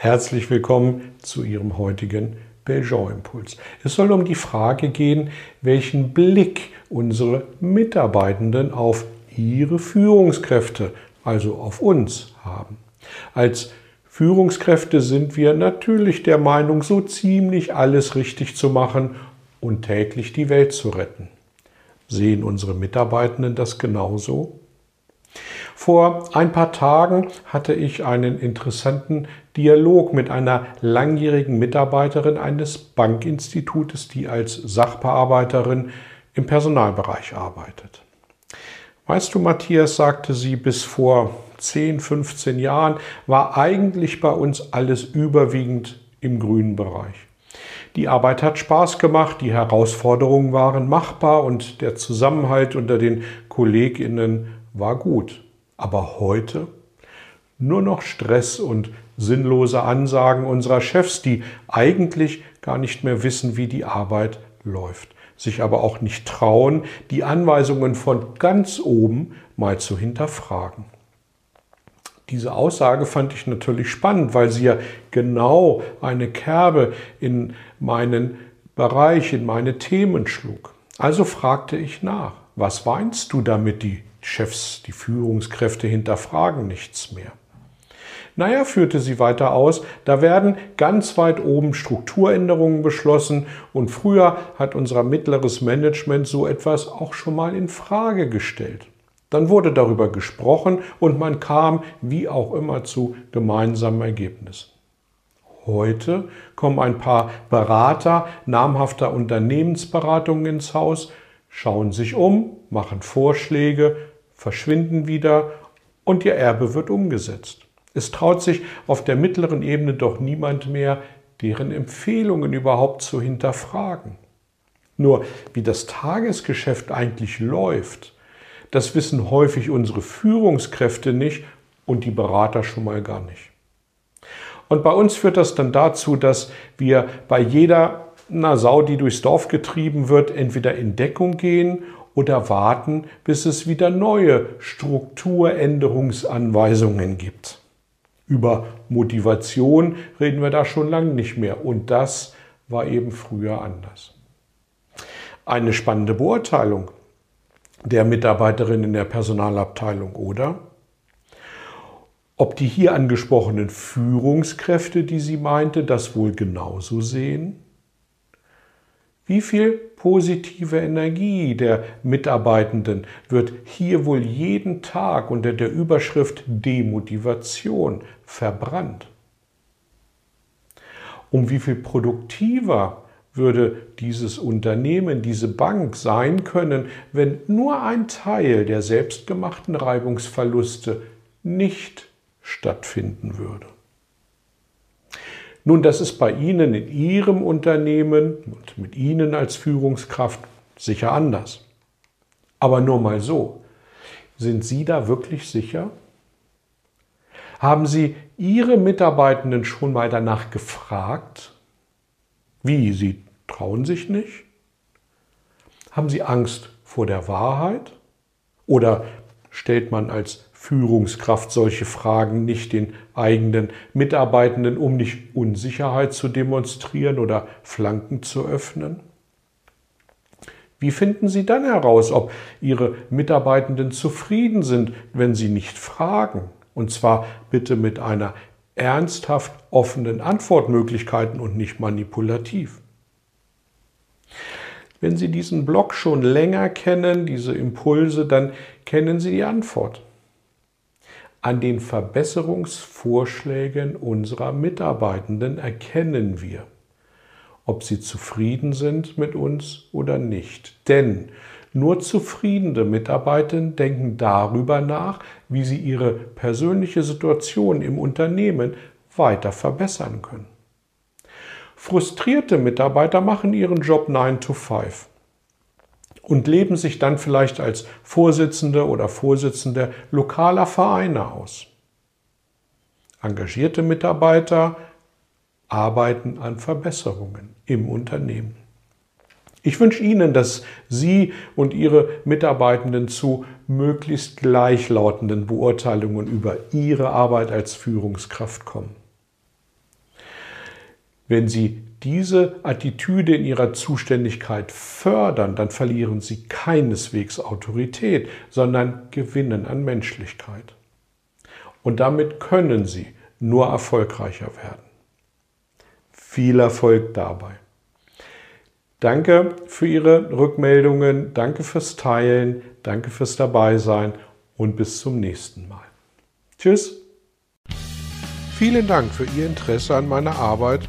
Herzlich willkommen zu Ihrem heutigen Belgian-Impuls. Es soll um die Frage gehen, welchen Blick unsere Mitarbeitenden auf ihre Führungskräfte, also auf uns, haben. Als Führungskräfte sind wir natürlich der Meinung, so ziemlich alles richtig zu machen und täglich die Welt zu retten. Sehen unsere Mitarbeitenden das genauso? Vor ein paar Tagen hatte ich einen interessanten Dialog mit einer langjährigen Mitarbeiterin eines Bankinstitutes, die als Sachbearbeiterin im Personalbereich arbeitet. Weißt du, Matthias, sagte sie, bis vor 10, 15 Jahren war eigentlich bei uns alles überwiegend im grünen Bereich. Die Arbeit hat Spaß gemacht, die Herausforderungen waren machbar und der Zusammenhalt unter den Kolleginnen war gut. Aber heute nur noch Stress und sinnlose Ansagen unserer Chefs, die eigentlich gar nicht mehr wissen, wie die Arbeit läuft, sich aber auch nicht trauen, die Anweisungen von ganz oben mal zu hinterfragen. Diese Aussage fand ich natürlich spannend, weil sie ja genau eine Kerbe in meinen Bereich, in meine Themen schlug. Also fragte ich nach, was weinst du damit, die Chefs, die Führungskräfte hinterfragen nichts mehr. Naja, führte sie weiter aus, da werden ganz weit oben Strukturänderungen beschlossen und früher hat unser mittleres Management so etwas auch schon mal in Frage gestellt. Dann wurde darüber gesprochen und man kam wie auch immer zu gemeinsamen Ergebnissen. Heute kommen ein paar Berater namhafter Unternehmensberatungen ins Haus, schauen sich um, machen Vorschläge, verschwinden wieder und ihr Erbe wird umgesetzt. Es traut sich auf der mittleren Ebene doch niemand mehr, deren Empfehlungen überhaupt zu hinterfragen. Nur wie das Tagesgeschäft eigentlich läuft, das wissen häufig unsere Führungskräfte nicht und die Berater schon mal gar nicht. Und bei uns führt das dann dazu, dass wir bei jeder na, Sau, die durchs Dorf getrieben wird, entweder in Deckung gehen oder warten, bis es wieder neue Strukturänderungsanweisungen gibt. Über Motivation reden wir da schon lange nicht mehr und das war eben früher anders. Eine spannende Beurteilung der Mitarbeiterin in der Personalabteilung, oder? Ob die hier angesprochenen Führungskräfte, die sie meinte, das wohl genauso sehen? Wie viel positive Energie der Mitarbeitenden wird hier wohl jeden Tag unter der Überschrift Demotivation verbrannt? Um wie viel produktiver würde dieses Unternehmen, diese Bank sein können, wenn nur ein Teil der selbstgemachten Reibungsverluste nicht stattfinden würde? Nun, das ist bei Ihnen in Ihrem Unternehmen und mit Ihnen als Führungskraft sicher anders. Aber nur mal so. Sind Sie da wirklich sicher? Haben Sie Ihre Mitarbeitenden schon mal danach gefragt? Wie? Sie trauen sich nicht? Haben Sie Angst vor der Wahrheit? Oder stellt man als Führungskraft solche Fragen nicht den eigenen Mitarbeitenden, um nicht Unsicherheit zu demonstrieren oder Flanken zu öffnen? Wie finden Sie dann heraus, ob Ihre Mitarbeitenden zufrieden sind, wenn Sie nicht fragen? Und zwar bitte mit einer ernsthaft offenen Antwortmöglichkeiten und nicht manipulativ. Wenn Sie diesen Blog schon länger kennen, diese Impulse, dann kennen Sie die Antwort an den Verbesserungsvorschlägen unserer Mitarbeitenden erkennen wir, ob sie zufrieden sind mit uns oder nicht. Denn Nur zufriedene Mitarbeiter denken darüber nach, wie sie ihre persönliche Situation im Unternehmen weiter verbessern können. Frustrierte Mitarbeiter machen ihren Job 9 to 5 und leben sich dann vielleicht als Vorsitzende oder Vorsitzende lokaler Vereine aus. Engagierte Mitarbeiter arbeiten an Verbesserungen im Unternehmen. Ich wünsche Ihnen, dass Sie und Ihre Mitarbeitenden zu möglichst gleichlautenden Beurteilungen über Ihre Arbeit als Führungskraft kommen. Wenn Sie diese Attitüde in Ihrer Zuständigkeit fördern, dann verlieren Sie keineswegs Autorität, sondern gewinnen an Menschlichkeit. Und damit können Sie nur erfolgreicher werden. Viel Erfolg dabei. Danke für Ihre Rückmeldungen, danke fürs Teilen, danke fürs Dabeisein und bis zum nächsten Mal. Tschüss. Vielen Dank für Ihr Interesse an meiner Arbeit